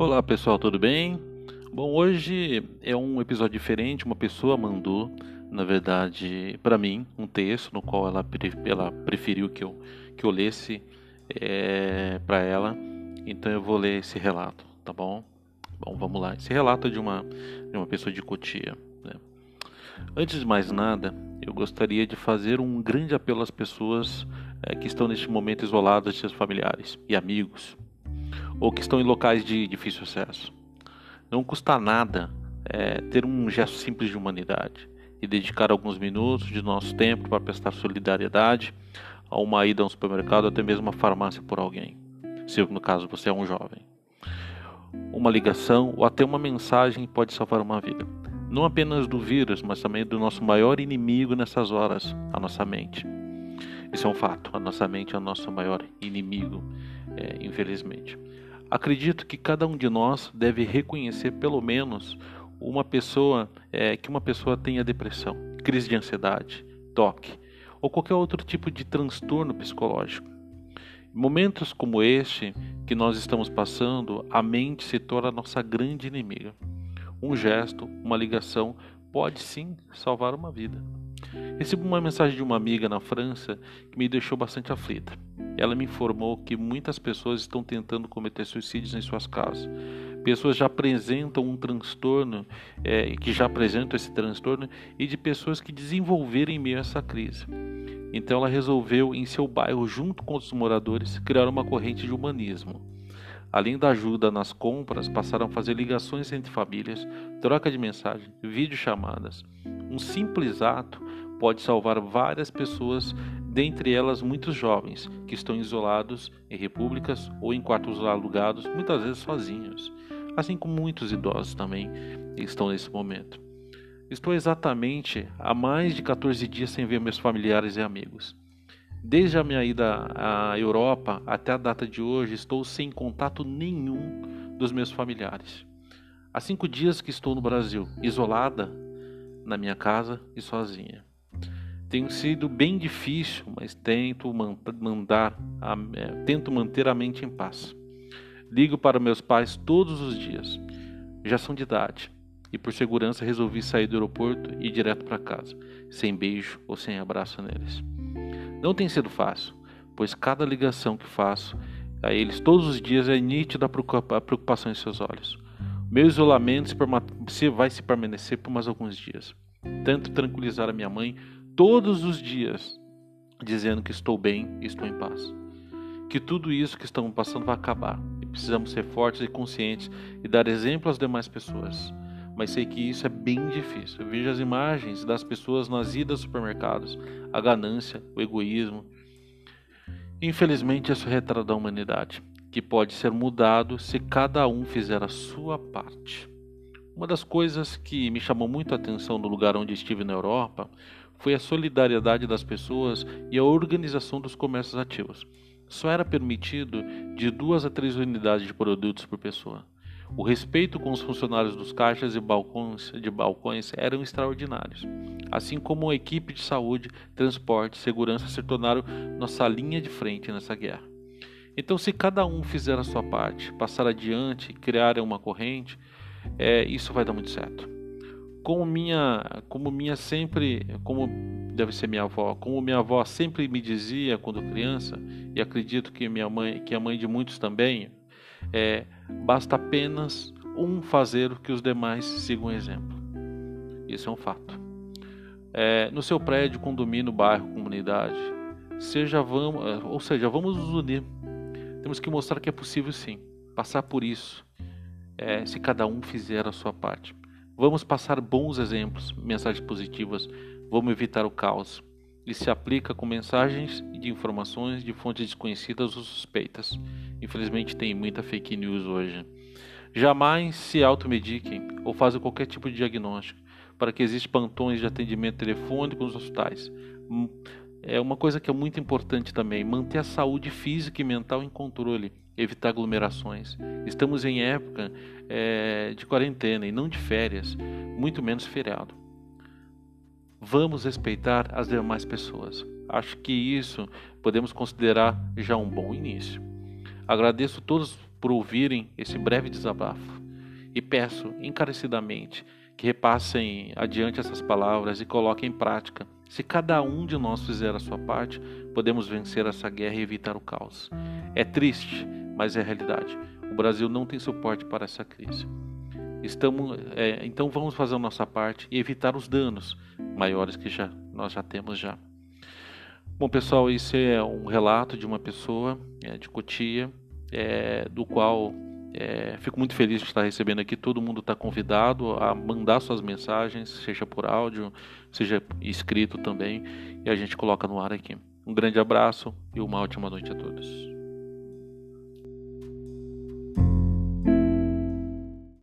Olá pessoal, tudo bem? Bom, hoje é um episódio diferente. Uma pessoa mandou, na verdade, para mim, um texto no qual ela, ela preferiu que eu, que eu lesse é, para ela. Então eu vou ler esse relato, tá bom? Bom, vamos lá. Esse relato é de uma, de uma pessoa de Cotia. Né? Antes de mais nada, eu gostaria de fazer um grande apelo às pessoas é, que estão neste momento isoladas de seus familiares e amigos ou que estão em locais de difícil acesso. Não custa nada é, ter um gesto simples de humanidade e dedicar alguns minutos de nosso tempo para prestar solidariedade a uma ida a um supermercado, até mesmo uma farmácia por alguém, se no caso você é um jovem. Uma ligação ou até uma mensagem pode salvar uma vida. Não apenas do vírus, mas também do nosso maior inimigo nessas horas, a nossa mente. Isso é um fato. A nossa mente é o nosso maior inimigo, é, infelizmente. Acredito que cada um de nós deve reconhecer pelo menos uma pessoa é, que uma pessoa tenha depressão, crise de ansiedade, toque ou qualquer outro tipo de transtorno psicológico. Momentos como este que nós estamos passando, a mente se torna nossa grande inimiga. Um gesto, uma ligação pode sim salvar uma vida. Recebi uma mensagem de uma amiga na França que me deixou bastante aflita. Ela me informou que muitas pessoas estão tentando cometer suicídios em suas casas. Pessoas já apresentam um transtorno, é, que já apresentam esse transtorno, e de pessoas que desenvolveram em meio a essa crise. Então ela resolveu, em seu bairro, junto com os moradores, criar uma corrente de humanismo. Além da ajuda nas compras, passaram a fazer ligações entre famílias, troca de mensagem, videochamadas. Um simples ato pode salvar várias pessoas, dentre elas muitos jovens que estão isolados em repúblicas ou em quartos alugados, muitas vezes sozinhos, assim como muitos idosos também estão nesse momento. Estou exatamente há mais de 14 dias sem ver meus familiares e amigos. Desde a minha ida à Europa até a data de hoje, estou sem contato nenhum dos meus familiares. Há cinco dias que estou no Brasil, isolada na minha casa e sozinha. Tem sido bem difícil, mas tento mandar, a, é, tento manter a mente em paz. Ligo para meus pais todos os dias. Já são de idade e por segurança resolvi sair do aeroporto e ir direto para casa, sem beijo ou sem abraço neles. Não tem sido fácil, pois cada ligação que faço a eles todos os dias é nítida a preocupação em seus olhos. Meu isolamento se vai se permanecer por mais alguns dias. Tento tranquilizar a minha mãe todos os dias, dizendo que estou bem estou em paz. Que tudo isso que estamos passando vai acabar e precisamos ser fortes e conscientes e dar exemplo às demais pessoas. Mas sei que isso é bem difícil. Eu vejo as imagens das pessoas nas idas aos supermercados, a ganância, o egoísmo. Infelizmente, isso é retrato da humanidade, que pode ser mudado se cada um fizer a sua parte. Uma das coisas que me chamou muito a atenção no lugar onde estive na Europa foi a solidariedade das pessoas e a organização dos comércios ativos. Só era permitido de duas a três unidades de produtos por pessoa. O respeito com os funcionários dos caixas e balcões, de balcões eram extraordinários, assim como a equipe de saúde, transporte e segurança se tornaram nossa linha de frente nessa guerra. Então, se cada um fizer a sua parte, passar adiante, criar uma corrente, é, isso vai dar muito certo como minha, como minha sempre, como deve ser minha avó, como minha avó sempre me dizia quando criança, e acredito que minha mãe, que a mãe de muitos também, é basta apenas um fazer que os demais sigam o exemplo. Isso é um fato. É, no seu prédio, condomínio, bairro, comunidade, seja vamos, é, ou seja, vamos nos unir. Temos que mostrar que é possível sim passar por isso, é, se cada um fizer a sua parte. Vamos passar bons exemplos, mensagens positivas, vamos evitar o caos. E se aplica com mensagens de informações de fontes desconhecidas ou suspeitas. Infelizmente tem muita fake news hoje. Jamais se automediquem ou façam qualquer tipo de diagnóstico, para que existam plantões de atendimento telefônico nos hospitais. Hum, é uma coisa que é muito importante também, manter a saúde física e mental em controle evitar aglomerações. Estamos em época é, de quarentena e não de férias, muito menos feriado. Vamos respeitar as demais pessoas. Acho que isso podemos considerar já um bom início. Agradeço todos por ouvirem esse breve desabafo e peço encarecidamente que repassem adiante essas palavras e coloquem em prática. Se cada um de nós fizer a sua parte, podemos vencer essa guerra e evitar o caos. É triste, mas é a realidade. O Brasil não tem suporte para essa crise. Estamos, é, então vamos fazer a nossa parte e evitar os danos maiores que já nós já temos já. Bom pessoal, esse é um relato de uma pessoa é, de Cotia, é, do qual é, fico muito feliz de estar recebendo aqui. Todo mundo está convidado a mandar suas mensagens, seja por áudio, seja escrito também, e a gente coloca no ar aqui. Um grande abraço e uma ótima noite a todos.